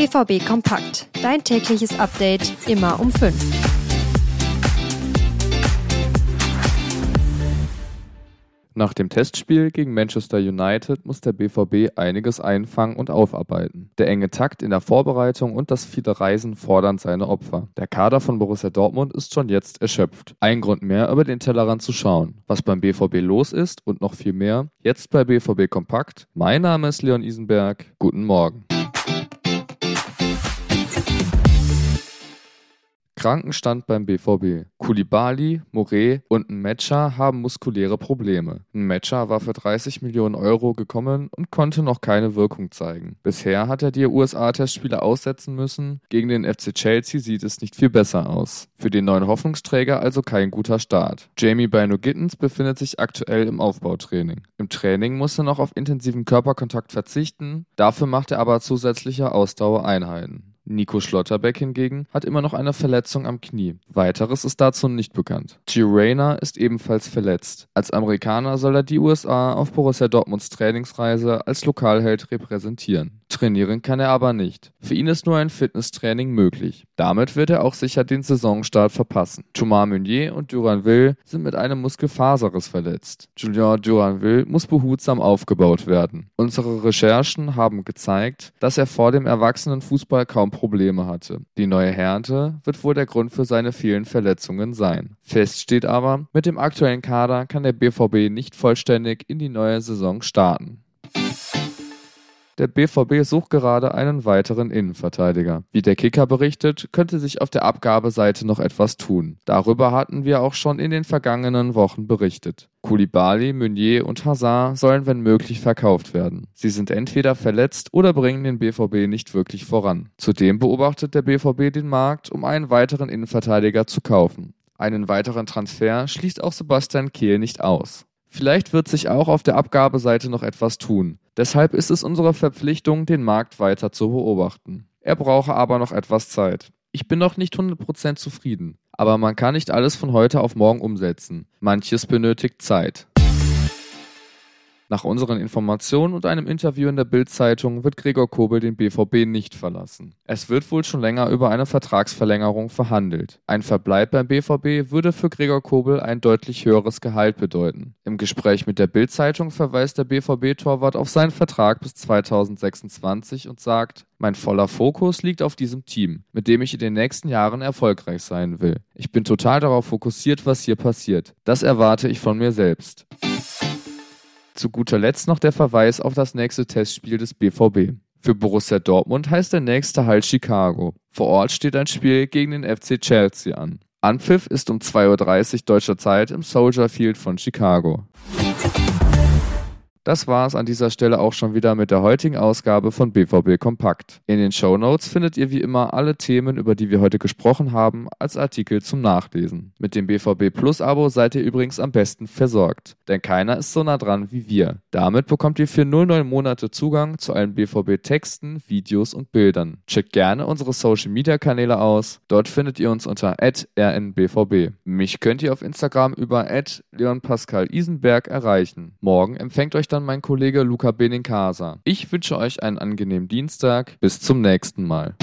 BVB Kompakt. Dein tägliches Update immer um 5. Nach dem Testspiel gegen Manchester United muss der BVB einiges einfangen und aufarbeiten. Der enge Takt in der Vorbereitung und das viele Reisen fordern seine Opfer. Der Kader von Borussia Dortmund ist schon jetzt erschöpft. Ein Grund mehr, über den Tellerrand zu schauen. Was beim BVB los ist und noch viel mehr, jetzt bei BVB Kompakt. Mein Name ist Leon Isenberg. Guten Morgen. Krankenstand beim BVB. Kulibali, Moret und Matcher haben muskuläre Probleme. Matcher war für 30 Millionen Euro gekommen und konnte noch keine Wirkung zeigen. Bisher hat er die USA-Testspiele aussetzen müssen. Gegen den FC Chelsea sieht es nicht viel besser aus. Für den neuen Hoffnungsträger also kein guter Start. Jamie Bino Gittens befindet sich aktuell im Aufbautraining. Im Training muss er noch auf intensiven Körperkontakt verzichten, dafür macht er aber zusätzliche Ausdauereinheiten. Nico Schlotterbeck hingegen hat immer noch eine Verletzung am Knie. Weiteres ist dazu nicht bekannt. Gio Reyna ist ebenfalls verletzt. Als Amerikaner soll er die USA auf Borussia Dortmunds Trainingsreise als Lokalheld repräsentieren. Trainieren kann er aber nicht. Für ihn ist nur ein Fitnesstraining möglich. Damit wird er auch sicher den Saisonstart verpassen. Thomas Meunier und Duranville sind mit einem Muskelfaserriss verletzt. Julien Duranville muss behutsam aufgebaut werden. Unsere Recherchen haben gezeigt, dass er vor dem Erwachsenenfußball kaum Probleme hatte. Die neue Härte wird wohl der Grund für seine vielen Verletzungen sein. Fest steht aber, mit dem aktuellen Kader kann der BVB nicht vollständig in die neue Saison starten. Der BVB sucht gerade einen weiteren Innenverteidiger. Wie der Kicker berichtet, könnte sich auf der Abgabeseite noch etwas tun. Darüber hatten wir auch schon in den vergangenen Wochen berichtet. Koulibaly, Meunier und Hazard sollen wenn möglich verkauft werden. Sie sind entweder verletzt oder bringen den BVB nicht wirklich voran. Zudem beobachtet der BVB den Markt, um einen weiteren Innenverteidiger zu kaufen. Einen weiteren Transfer schließt auch Sebastian Kehl nicht aus. Vielleicht wird sich auch auf der Abgabeseite noch etwas tun. Deshalb ist es unsere Verpflichtung, den Markt weiter zu beobachten. Er brauche aber noch etwas Zeit. Ich bin noch nicht 100% zufrieden, aber man kann nicht alles von heute auf morgen umsetzen. Manches benötigt Zeit. Nach unseren Informationen und einem Interview in der Bild-Zeitung wird Gregor Kobel den BVB nicht verlassen. Es wird wohl schon länger über eine Vertragsverlängerung verhandelt. Ein Verbleib beim BVB würde für Gregor Kobel ein deutlich höheres Gehalt bedeuten. Im Gespräch mit der Bild-Zeitung verweist der BVB-Torwart auf seinen Vertrag bis 2026 und sagt, mein voller Fokus liegt auf diesem Team, mit dem ich in den nächsten Jahren erfolgreich sein will. Ich bin total darauf fokussiert, was hier passiert. Das erwarte ich von mir selbst. Zu guter Letzt noch der Verweis auf das nächste Testspiel des BVB. Für Borussia Dortmund heißt der nächste Halt Chicago. Vor Ort steht ein Spiel gegen den FC Chelsea an. Anpfiff ist um 2.30 Uhr deutscher Zeit im Soldier Field von Chicago. Das war es an dieser Stelle auch schon wieder mit der heutigen Ausgabe von BVB Kompakt. In den Show Notes findet ihr wie immer alle Themen, über die wir heute gesprochen haben, als Artikel zum Nachlesen. Mit dem BVB Plus Abo seid ihr übrigens am besten versorgt, denn keiner ist so nah dran wie wir. Damit bekommt ihr für 09 Monate Zugang zu allen BVB Texten, Videos und Bildern. Checkt gerne unsere Social Media Kanäle aus. Dort findet ihr uns unter @rnbvb. Mich könnt ihr auf Instagram über @leonpascal_isenberg erreichen. Morgen empfängt euch dann mein Kollege Luca Benincasa. Ich wünsche euch einen angenehmen Dienstag. Bis zum nächsten Mal.